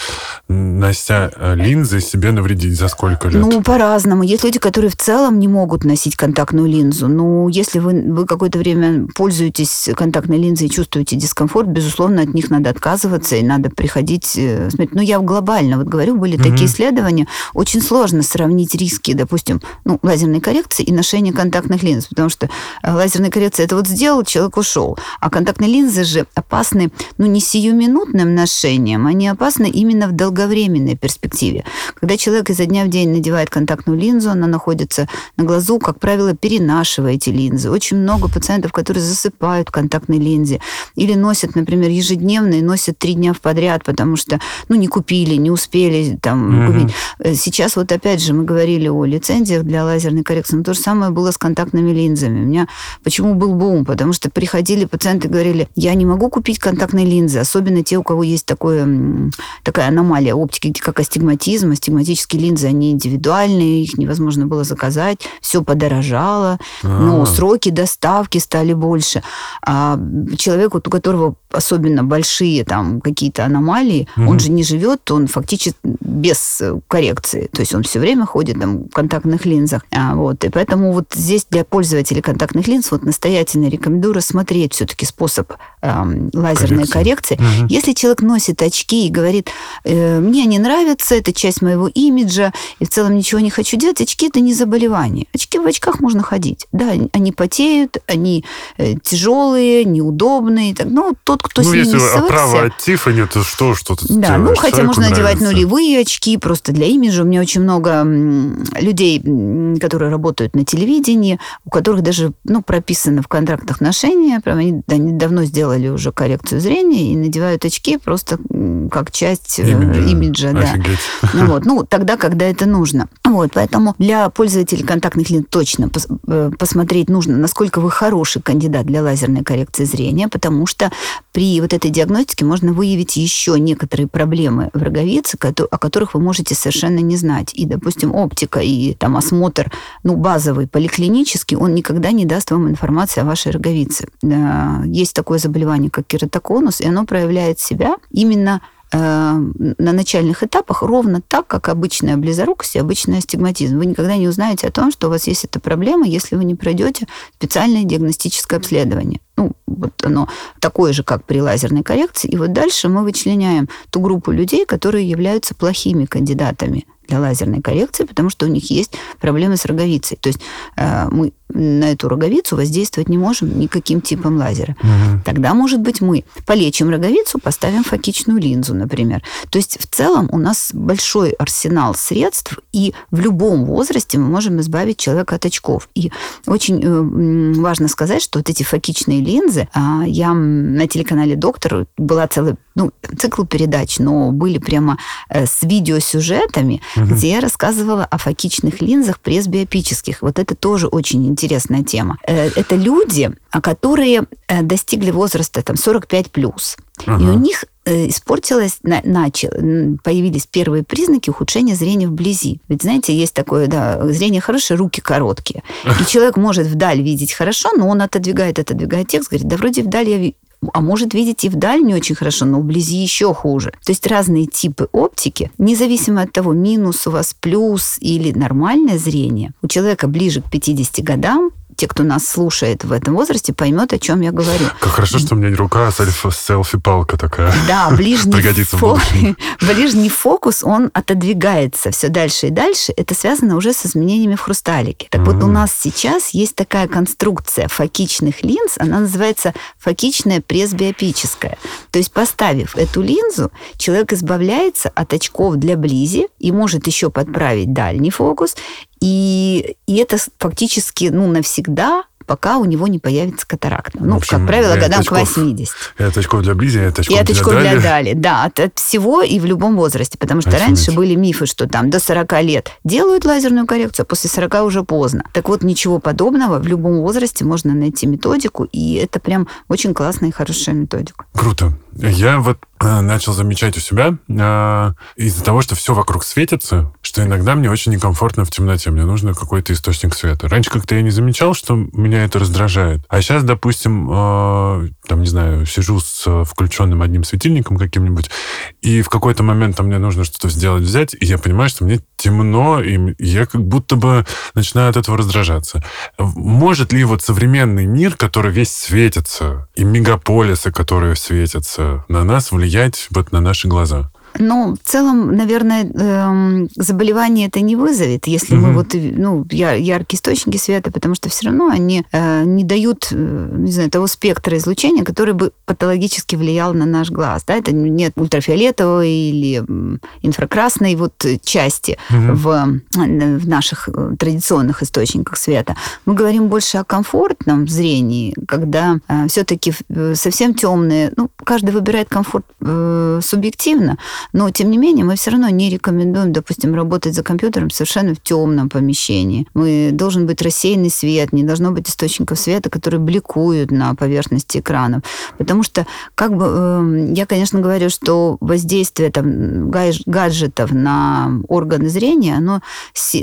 нося э, линзы, себе навредить? За сколько лет? Ну, по-разному. Есть люди, которые в целом не могут носить контактную линзу. Ну, если вы, вы какое-то время пользуетесь контактной линзой и чувствуете дискомфорт, безусловно, от них надо отказываться и надо приходить э, смотреть. Ну, ну, я глобально вот говорю, были угу. такие исследования, очень сложно сравнить риски, допустим, ну, лазерной коррекции и ношения контактных линз, потому что э, лазерная коррекция это вот сделал, человек ушел, а контактные линзы же опасны, ну, не сиюминутным ношением, они опасны именно в долговременной перспективе. Когда человек изо дня в день надевает контактную линзу, она находится на глазу, как правило, перенашивая эти линзы. Очень много пациентов, которые засыпают в контактной линзе или носят, например, ежедневно и носят три дня в подряд, потому что, ну, не купили, не успели там mm-hmm. купить. Э, сейчас вот опять же мы говорили о лицензиях для лазерной коррекции, но то же самое было с контактными линзами. У меня почему был бум? Потому что приходили пациенты и говорили, я не могу купить контактные линзы, особенно те, у кого есть такое, такая аномалия оптики, как астигматизм. Астигматические линзы, они индивидуальные, их невозможно было заказать, все подорожало, А-а-а. но сроки доставки стали больше. А человек, у которого особенно большие там какие-то аномалии, угу. он же не живет, он фактически без коррекции. То есть он все время ходит там, в контактных линзах. А, вот. И поэтому вот здесь для пользователей контактных линз вот настоятельно рекомендую рассмотреть все-таки способ э, лазерной коррекции. коррекции. Угу. Если человек носит очки и говорит, э, мне не нравится, это часть моего имиджа, и в целом ничего не хочу делать, очки это не заболевание. Очки в очках можно ходить. Да, они потеют, они э, тяжелые, неудобные. Так, ну, тот, кто ну, с ними если свыкся... оправа от Тиффани, то что, что ты Да, ну, хотя можно нравится. одевать нулевые очки просто для имиджа. У меня очень много людей, которые работают на телевидении, у которых даже ну, прописано в контрактах ношения, прям они, они давно сделали уже коррекцию зрения и надевают очки просто как часть э, имиджа. имиджа да. Ну, вот. ну, тогда, когда это нужно. Вот, поэтому для пользователей контактных линз точно пос э, посмотреть нужно, насколько вы хороший кандидат для лазерной коррекции зрения, потому что при вот этой диагностике можно выявить еще некоторые проблемы в роговице, о которых вы можете совершенно не знать. И, допустим, оптика и там осмотр, ну, базовый, поликлинический, он никогда не даст вам информации о вашей роговице. Есть такое заболевание, как кератоконус, и оно проявляет себя именно Э, на начальных этапах ровно так, как обычная близорукость и обычный астигматизм. Вы никогда не узнаете о том, что у вас есть эта проблема, если вы не пройдете специальное диагностическое обследование. Ну, вот оно такое же, как при лазерной коррекции. И вот дальше мы вычленяем ту группу людей, которые являются плохими кандидатами для лазерной коррекции, потому что у них есть проблемы с роговицей. То есть э, мы на эту роговицу воздействовать не можем никаким типом лазера. Угу. Тогда, может быть, мы полечим роговицу, поставим фокичную линзу, например. То есть в целом у нас большой арсенал средств, и в любом возрасте мы можем избавить человека от очков. И очень э, важно сказать, что вот эти фокичные линзы, а, я на телеканале «Доктор» была целая ну, цикл передач, но были прямо э, с видеосюжетами, угу. где я рассказывала о фокичных линзах пресбиопических. Вот это тоже очень интересная тема. Э, это люди, которые э, достигли возраста там 45 плюс. Ага. И у них испортилось, начал, появились первые признаки ухудшения зрения вблизи. Ведь, знаете, есть такое, да, зрение хорошее, руки короткие. И человек может вдаль видеть хорошо, но он отодвигает, отодвигает текст, говорит, да вроде вдаль я а может видеть и вдаль не очень хорошо, но вблизи еще хуже. То есть разные типы оптики, независимо от того, минус у вас, плюс или нормальное зрение, у человека ближе к 50 годам те, кто нас слушает в этом возрасте, поймет, о чем я говорю. Как хорошо, что у меня не рука, а селфи-палка такая. Да, ближний, фо... ближний фокус, он отодвигается все дальше и дальше. Это связано уже с изменениями в хрусталике. Так вот, у нас сейчас есть такая конструкция фокичных линз, она называется фокичная пресбиопическая. То есть, поставив эту линзу, человек избавляется от очков для близи и может еще подправить дальний фокус, и, и это фактически ну, навсегда пока у него не появится катаракта. Ну, общем, как правило, годам очков, к 80. И от очков для близи, и от очков, и от очков для, для дали. Да, от, от всего и в любом возрасте. Потому что Офигеть. раньше были мифы, что там до 40 лет делают лазерную коррекцию, а после 40 уже поздно. Так вот, ничего подобного. В любом возрасте можно найти методику, и это прям очень классная и хорошая методика. Круто. Я вот э, начал замечать у себя э, из-за того, что все вокруг светится, что иногда мне очень некомфортно в темноте. Мне нужен какой-то источник света. Раньше как-то я не замечал, что меня это раздражает. А сейчас, допустим, э, там, не знаю, сижу с включенным одним светильником каким-нибудь, и в какой-то момент там мне нужно что-то сделать, взять, и я понимаю, что мне темно, и я как будто бы начинаю от этого раздражаться. Может ли вот современный мир, который весь светится, и мегаполисы, которые светятся, на нас влиять вот на наши глаза? Ну, в целом, наверное, эм, заболевание это не вызовет, если угу. мы вот, ну, яркие источники света, потому что все равно они э, не дают, э, не знаю, того спектра излучения, который бы патологически влиял на наш глаз. Да? Это нет ультрафиолетовой или инфракрасной вот части угу. в, в наших э, традиционных источниках света. Мы говорим больше о комфортном зрении, когда все-таки совсем темные, ну, каждый выбирает комфорт субъективно, Но, тем не менее, мы все равно не рекомендуем, допустим, работать за компьютером совершенно в темном помещении. Мы должен быть рассеянный свет, не должно быть источников света, которые бликуют на поверхности экранов. Потому что, как бы, э, я, конечно, говорю, что воздействие там, гаджетов на органы зрения, оно,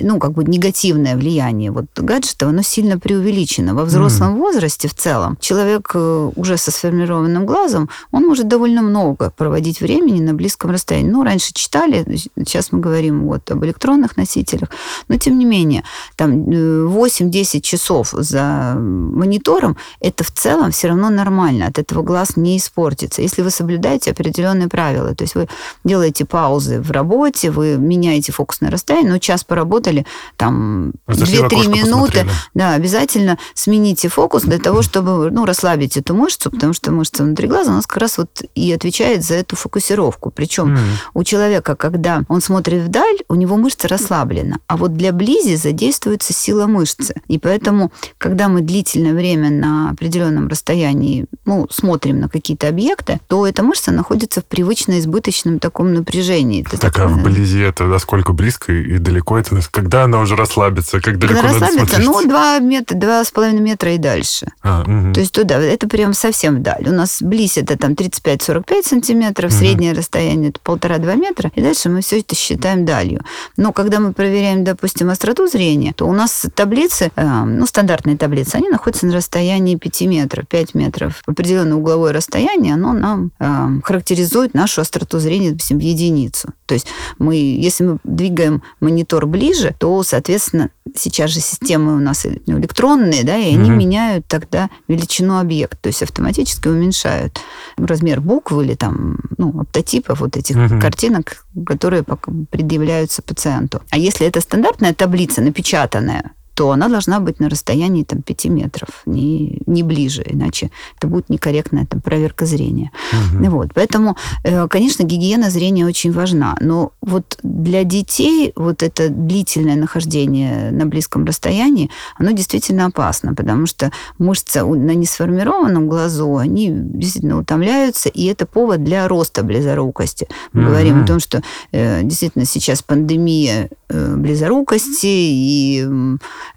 ну, как бы негативное влияние вот гаджетов, оно сильно преувеличено. Во взрослом mm. возрасте в целом человек э, уже со сформированным глазом, он может довольно много проводить времени на близком расстоянии. Ну, раньше читали, сейчас мы говорим вот об электронных носителях, но тем не менее, там 8-10 э, часов за монитором, это в целом все равно нормально, от этого глаз не испортится. Если вы соблюдаете определенные правила, то есть вы делаете паузы в работе, вы меняете фокусное расстояние, ну, час поработали, там 2-3 минуты, да, обязательно смените фокус для того, чтобы, ну, расслабить эту мышцу, потому что мышца внутри глаза у нас как раз вот и отвечает за эту фокусировку. Причем. У человека, когда он смотрит вдаль, у него мышца расслаблена, а вот для близи задействуется сила мышцы. И поэтому, когда мы длительное время на определенном расстоянии ну, смотрим на какие-то объекты, то эта мышца находится в привычно избыточном таком напряжении. Это так, а вблизи это насколько близко и далеко это? Когда она уже расслабится? Как далеко когда расслабится? Ну, 2 метра, два с половиной метра и дальше. А, угу. То есть туда, это прям совсем вдаль. У нас близ это там 35-45 сантиметров, угу. среднее расстояние это полтора-два метра, и дальше мы все это считаем далью. Но когда мы проверяем, допустим, остроту зрения, то у нас таблицы, э, ну, стандартные таблицы, они находятся на расстоянии 5 метров, 5 метров. Определенное угловое расстояние, оно нам э, характеризует нашу остроту зрения, в единицу. То есть мы, если мы двигаем монитор ближе, то, соответственно, сейчас же системы у нас электронные, да, и они угу. меняют тогда величину объекта, то есть автоматически уменьшают размер букв или там, ну, оптотипов вот этих угу. картинок, которые предъявляются пациенту. А если это стандартная таблица, напечатанная, то она должна быть на расстоянии там, 5 метров, не, не ближе, иначе это будет некорректная там, проверка зрения. Угу. Вот. Поэтому, э, конечно, гигиена зрения очень важна. Но вот для детей вот это длительное нахождение на близком расстоянии, оно действительно опасно, потому что мышцы на несформированном глазу, они действительно утомляются, и это повод для роста близорукости. Мы угу. говорим о том, что э, действительно сейчас пандемия э, близорукости, и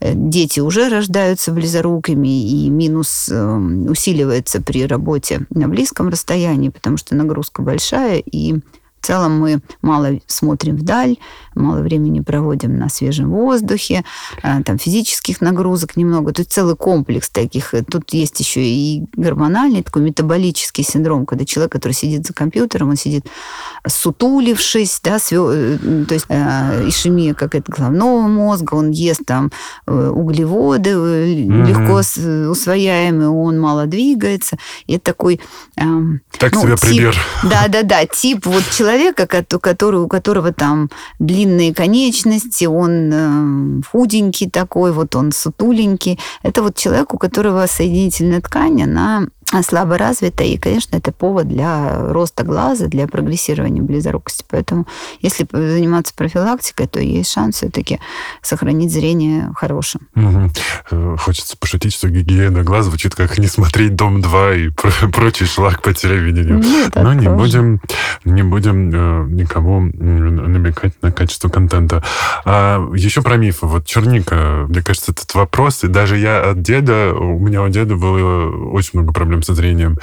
дети уже рождаются близорукими, и минус эм, усиливается при работе на близком расстоянии, потому что нагрузка большая, и в целом мы мало смотрим вдаль, мало времени проводим на свежем воздухе, а, там физических нагрузок немного. Тут целый комплекс таких. Тут есть еще и гормональный такой метаболический синдром, когда человек, который сидит за компьютером, он сидит сутулившись, да, свё, э, то есть э, ишемия как это головного мозга, он ест там э, углеводы mm-hmm. легко усвояемые, он мало двигается. И это такой... Э, так ну, себе тип, пример. Да-да-да, тип вот человека, который, у которого там длинные конечности, он э, худенький такой, вот он сутуленький. Это вот человек, у которого соединительная ткань, она слабо развита, и, конечно, это повод для роста глаза, для прогрессирования близорукости. Поэтому, если заниматься профилактикой, то есть шанс все-таки сохранить зрение хорошим. Угу. Хочется пошутить, что гигиена глаз звучит как «не смотреть «Дом-2» и прочий шлак по телевидению. Ну, Но не будем, не будем э, никому намекать на качество контента. А еще про мифы. Вот черника, мне кажется, этот вопрос, и даже я от деда, у меня у деда было очень много проблем со зрением.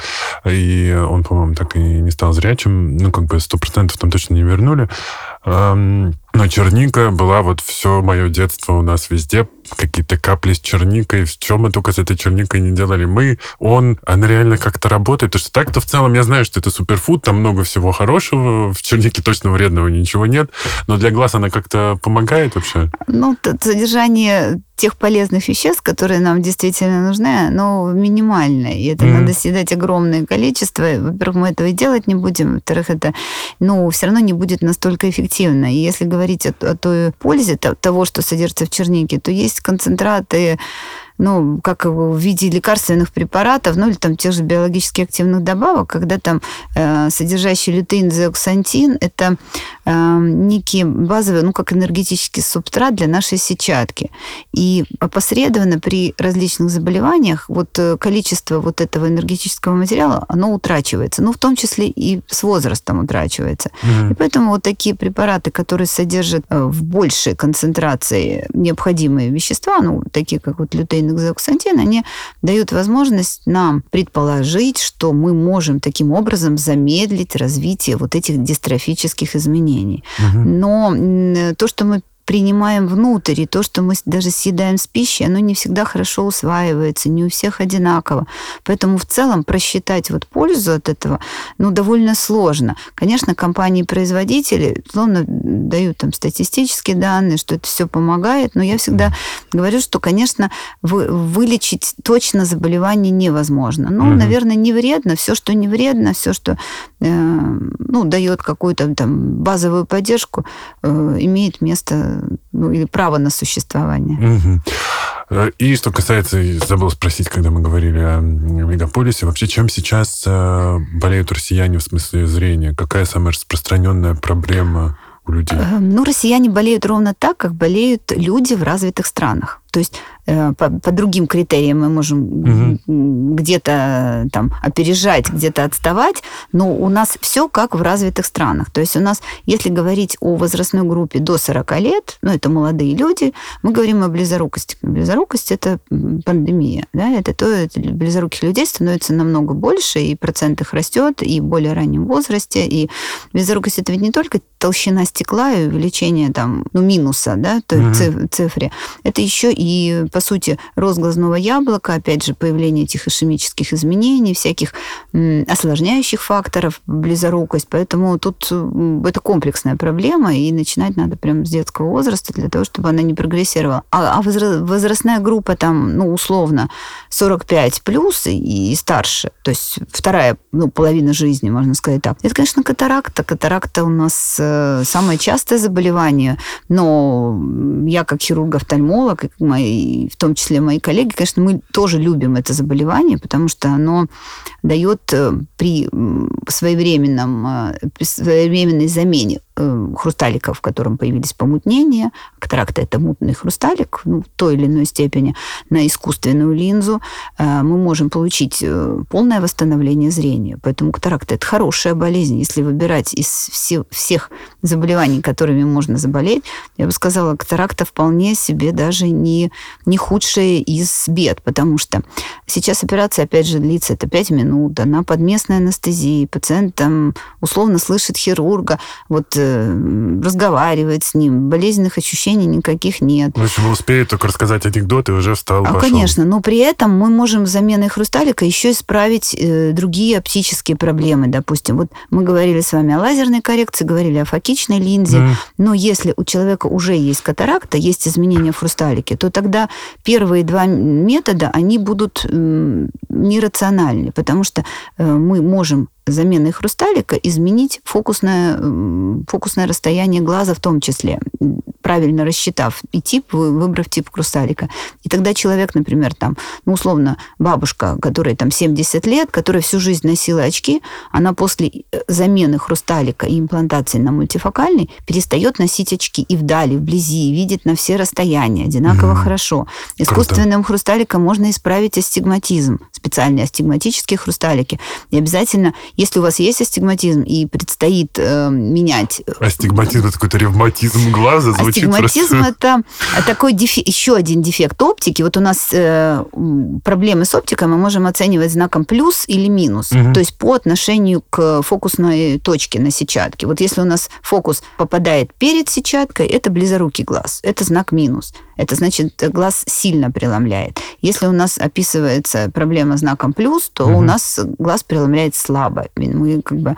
И он, по-моему, так и не стал зрячим. Ну, как бы сто процентов там точно не вернули. Но черника была вот все мое детство у нас везде. Какие-то капли с черникой. В чем мы только с этой черникой не делали? Мы, он, она реально как-то работает. Потому что так-то в целом я знаю, что это суперфуд, там много всего хорошего. В чернике точно вредного ничего нет. Но для глаз она как-то помогает вообще? Ну, содержание тех полезных веществ, которые нам действительно нужны, оно минимальное. И это mm-hmm. надо съедать огромное количество. Во-первых, мы этого и делать не будем. Во-вторых, это, ну, все равно не будет настолько эффективно. И если говорить о, о той пользе того, что содержится в чернике, то есть концентраты ну, как в виде лекарственных препаратов, ну, или там тех же биологически активных добавок, когда там э, содержащий лютеин, зеоксантин, это э, некий базовый, ну, как энергетический субстрат для нашей сетчатки. И опосредованно при различных заболеваниях вот э, количество вот этого энергетического материала, оно утрачивается. Ну, в том числе и с возрастом утрачивается. Mm-hmm. И поэтому вот такие препараты, которые содержат э, в большей концентрации необходимые вещества, ну, такие как вот лютеин и зеоксантин, они дают возможность нам предположить, что мы можем таким образом замедлить развитие вот этих дистрофических изменений. Угу. Но то, что мы принимаем внутрь, и то, что мы даже съедаем с пищей, оно не всегда хорошо усваивается, не у всех одинаково. Поэтому в целом просчитать вот пользу от этого, ну, довольно сложно. Конечно, компании-производители, словно дают там статистические данные, что это все помогает, но я всегда говорю, что, конечно, вы, вылечить точно заболевание невозможно. Ну, mm-hmm. наверное, не вредно. Все, что не вредно, все, что э, ну, дает какую-то там базовую поддержку, э, имеет место ну, или право на существование. Угу. И что касается, забыл спросить, когда мы говорили о мегаполисе, вообще чем сейчас э, болеют россияне в смысле зрения? Какая самая распространенная проблема у людей? Э, ну, россияне болеют ровно так, как болеют люди в развитых странах. То есть Э, по, по другим критериям мы можем угу. где-то там опережать, где-то отставать, но у нас все как в развитых странах. То есть у нас, если говорить о возрастной группе до 40 лет, ну, это молодые люди, мы говорим о близорукости. Близорукость – это пандемия. Да? Это то, это близоруких людей становится намного больше, и процент их растет, и в более раннем возрасте. И близорукость – это ведь не только толщина стекла и увеличение там, ну, минуса, да, то угу. цифре. Это еще и по сути, рост глазного яблока, опять же, появление этих ишемических изменений, всяких осложняющих факторов, близорукость. Поэтому тут это комплексная проблема, и начинать надо прямо с детского возраста для того, чтобы она не прогрессировала. А, а возрастная группа там, ну, условно, 45 плюс и, и старше, то есть вторая ну, половина жизни, можно сказать так. Это, конечно, катаракта. Катаракта у нас э, самое частое заболевание, но я как хирург-офтальмолог, и мои в том числе мои коллеги, конечно, мы тоже любим это заболевание, потому что оно дает э, при своевременном, э, своевременной замене хрусталиков, в котором появились помутнения, катаракта – это мутный хрусталик, ну, в той или иной степени, на искусственную линзу, мы можем получить полное восстановление зрения. Поэтому катаракта – это хорошая болезнь. Если выбирать из всех заболеваний, которыми можно заболеть, я бы сказала, катаракта вполне себе даже не, не худшая из бед, потому что сейчас операция, опять же, длится это 5 минут, она под местной анестезией, пациент там условно слышит хирурга, вот э, разговаривает с ним, болезненных ощущений никаких нет. В общем, успеет только рассказать анекдот и уже встал, а, пошел. Конечно, но при этом мы можем заменой хрусталика еще исправить э, другие оптические проблемы, допустим. Вот мы говорили с вами о лазерной коррекции, говорили о фокичной линзе, mm. но если у человека уже есть катаракта, есть изменения в хрусталике, то тогда первые два метода, они будут нерациональны, потому что э, мы можем заменой хрусталика изменить фокусное, фокусное расстояние глаза в том числе, правильно рассчитав и тип, выбрав тип хрусталика. И тогда человек, например, там, ну, условно, бабушка, которая там 70 лет, которая всю жизнь носила очки, она после э, замены хрусталика и имплантации на мультифокальный перестает носить очки и вдали, вблизи, видит на все расстояния одинаково mm хорошо. Искусственным Круто. хрусталиком можно исправить астигматизм, специальные астигматические хрусталики. И обязательно если у вас есть астигматизм и предстоит э, менять... Э, астигматизм – это какой-то ревматизм глаза? Звучит астигматизм – это такой дефи... еще один дефект оптики. Вот у нас э, проблемы с оптикой мы можем оценивать знаком плюс или минус. Угу. То есть по отношению к фокусной точке на сетчатке. Вот если у нас фокус попадает перед сетчаткой, это близорукий глаз. Это знак минус. Это значит, глаз сильно преломляет. Если у нас описывается проблема знаком плюс, то угу. у нас глаз преломляет слабо. Мы как бы...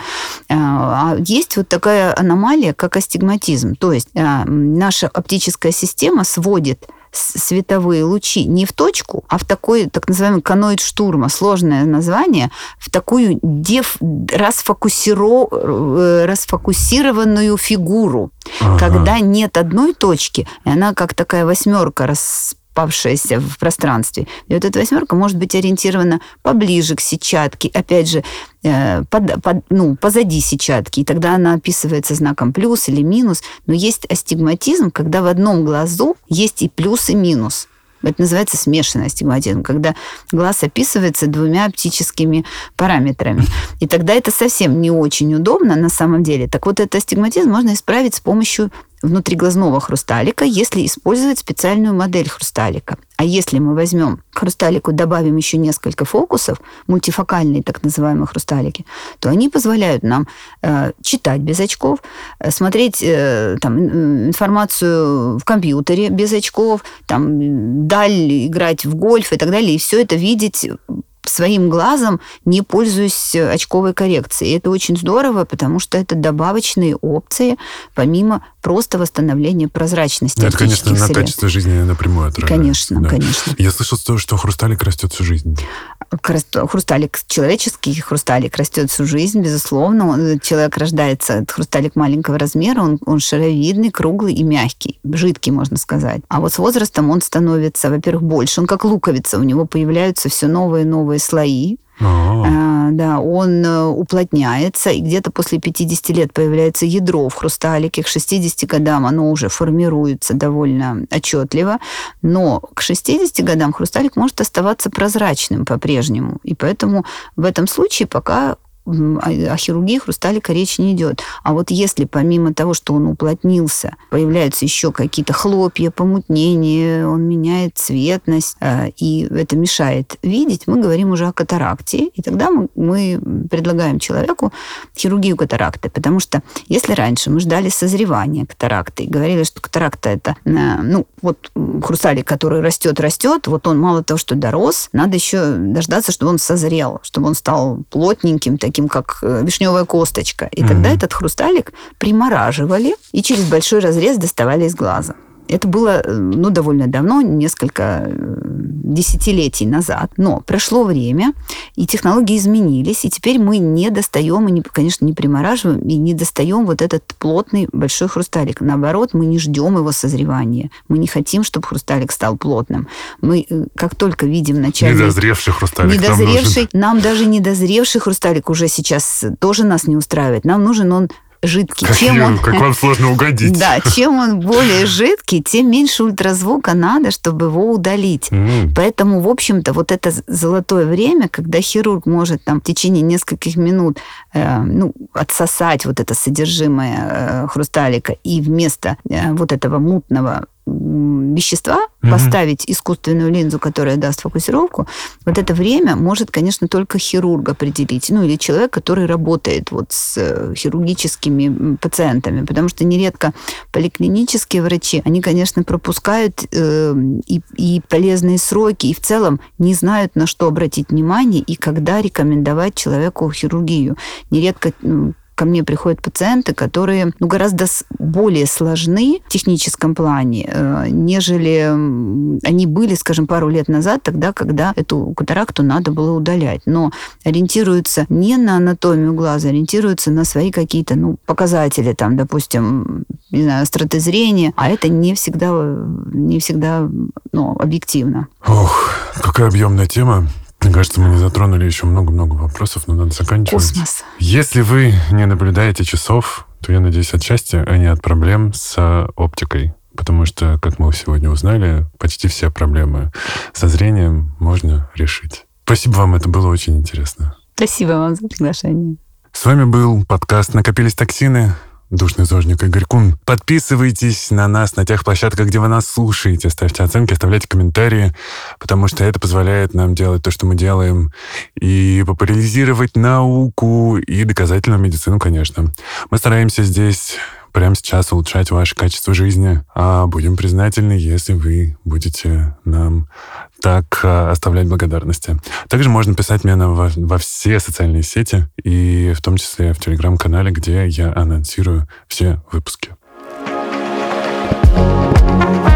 А, а есть вот такая аномалия, как астигматизм. То есть а, наша оптическая система сводит световые лучи не в точку, а в такой так называемый каноид штурма, сложное название, в такую деф, расфокусиро, э, расфокусированную фигуру, ага. когда нет одной точки, и она как такая восьмерка рас распавшаяся в пространстве. И вот эта восьмерка может быть ориентирована поближе к сетчатке, опять же, э, под, под, ну, позади сетчатки, и тогда она описывается знаком плюс или минус. Но есть астигматизм, когда в одном глазу есть и плюс, и минус. Это называется смешанный астигматизм, когда глаз описывается двумя оптическими параметрами. И тогда это совсем не очень удобно на самом деле. Так вот, этот астигматизм можно исправить с помощью внутриглазного хрусталика, если использовать специальную модель хрусталика. А если мы возьмем хрусталику, добавим еще несколько фокусов, мультифокальные так называемые хрусталики, то они позволяют нам э, читать без очков, э, смотреть э, там, информацию в компьютере без очков, там, даль играть в гольф и так далее, и все это видеть своим глазом, не пользуюсь очковой коррекцией. И это очень здорово, потому что это добавочные опции, помимо просто восстановления прозрачности. Это, конечно, на качество жизни напрямую отражается. Конечно, да. конечно. Я слышал, что хрусталик растет всю жизнь. Хрусталик, человеческий хрусталик растет всю жизнь, безусловно. Человек рождается, хрусталик маленького размера, он, он шаровидный, круглый и мягкий, жидкий, можно сказать. А вот с возрастом он становится, во-первых, больше. Он как луковица, у него появляются все новые и новые слои. А, да, он э, уплотняется, и где-то после 50 лет появляется ядро в хрусталике. К 60 годам оно уже формируется довольно отчетливо, но к 60 годам хрусталик может оставаться прозрачным по-прежнему. И поэтому в этом случае пока о хирургии хрусталика речь не идет. А вот если помимо того, что он уплотнился, появляются еще какие-то хлопья, помутнения, он меняет цветность, э, и это мешает видеть, мы говорим уже о катаракте. И тогда мы, мы предлагаем человеку хирургию катаракты. Потому что если раньше мы ждали созревания катаракты и говорили, что катаракта это, э, ну, вот хрусталик, который растет, растет, вот он мало того, что дорос, надо еще дождаться, чтобы он созрел, чтобы он стал плотненьким, таким, как э, вишневая косточка. И mm-hmm. тогда этот хрусталик примораживали и через большой разрез доставали из глаза. Это было э, ну, довольно давно, несколько э, десятилетий назад. Но прошло время, и технологии изменились, и теперь мы не достаем, и, не, конечно, не примораживаем, и не достаем вот этот плотный большой хрусталик. Наоборот, мы не ждем его созревания. Мы не хотим, чтобы хрусталик стал плотным. Мы э, как только видим начальный... Недозревший хрусталик Недозревший, нам, нам даже недозревший хрусталик уже сейчас тоже нас не устраивает. Нам нужен он жидкий. Как, чем он... как вам сложно угодить. Да, чем он более жидкий, тем меньше ультразвука надо, чтобы его удалить. Mm. Поэтому, в общем-то, вот это золотое время, когда хирург может там в течение нескольких минут э, ну, отсосать вот это содержимое э, хрусталика и вместо э, вот этого мутного вещества, угу. поставить искусственную линзу, которая даст фокусировку, вот это время может, конечно, только хирург определить, ну или человек, который работает вот с э, хирургическими пациентами, потому что нередко поликлинические врачи, они, конечно, пропускают э, и, и полезные сроки, и в целом не знают, на что обратить внимание и когда рекомендовать человеку хирургию. Нередко ко мне приходят пациенты, которые ну, гораздо более сложны в техническом плане, э, нежели они были, скажем, пару лет назад, тогда, когда эту катаракту надо было удалять. Но ориентируются не на анатомию глаза, ориентируются на свои какие-то ну, показатели, там, допустим, не знаю, остроты зрения, а это не всегда, не всегда ну, объективно. Ох, какая объемная тема. Мне кажется, мы не затронули еще много-много вопросов, но надо заканчивать. Космос. Если вы не наблюдаете часов, то я надеюсь отчасти, а не от проблем с оптикой. Потому что, как мы сегодня узнали, почти все проблемы со зрением можно решить. Спасибо вам, это было очень интересно. Спасибо вам за приглашение. С вами был подкаст «Накопились токсины». Душный зожник Игорь Кун. Подписывайтесь на нас на тех площадках, где вы нас слушаете. Ставьте оценки, оставляйте комментарии, потому что это позволяет нам делать то, что мы делаем, и популяризировать науку и доказательную медицину, конечно. Мы стараемся здесь прямо сейчас улучшать ваше качество жизни. А будем признательны, если вы будете нам так э, оставлять благодарности. Также можно писать мне на, во, во все социальные сети, и в том числе в телеграм-канале, где я анонсирую все выпуски. thank you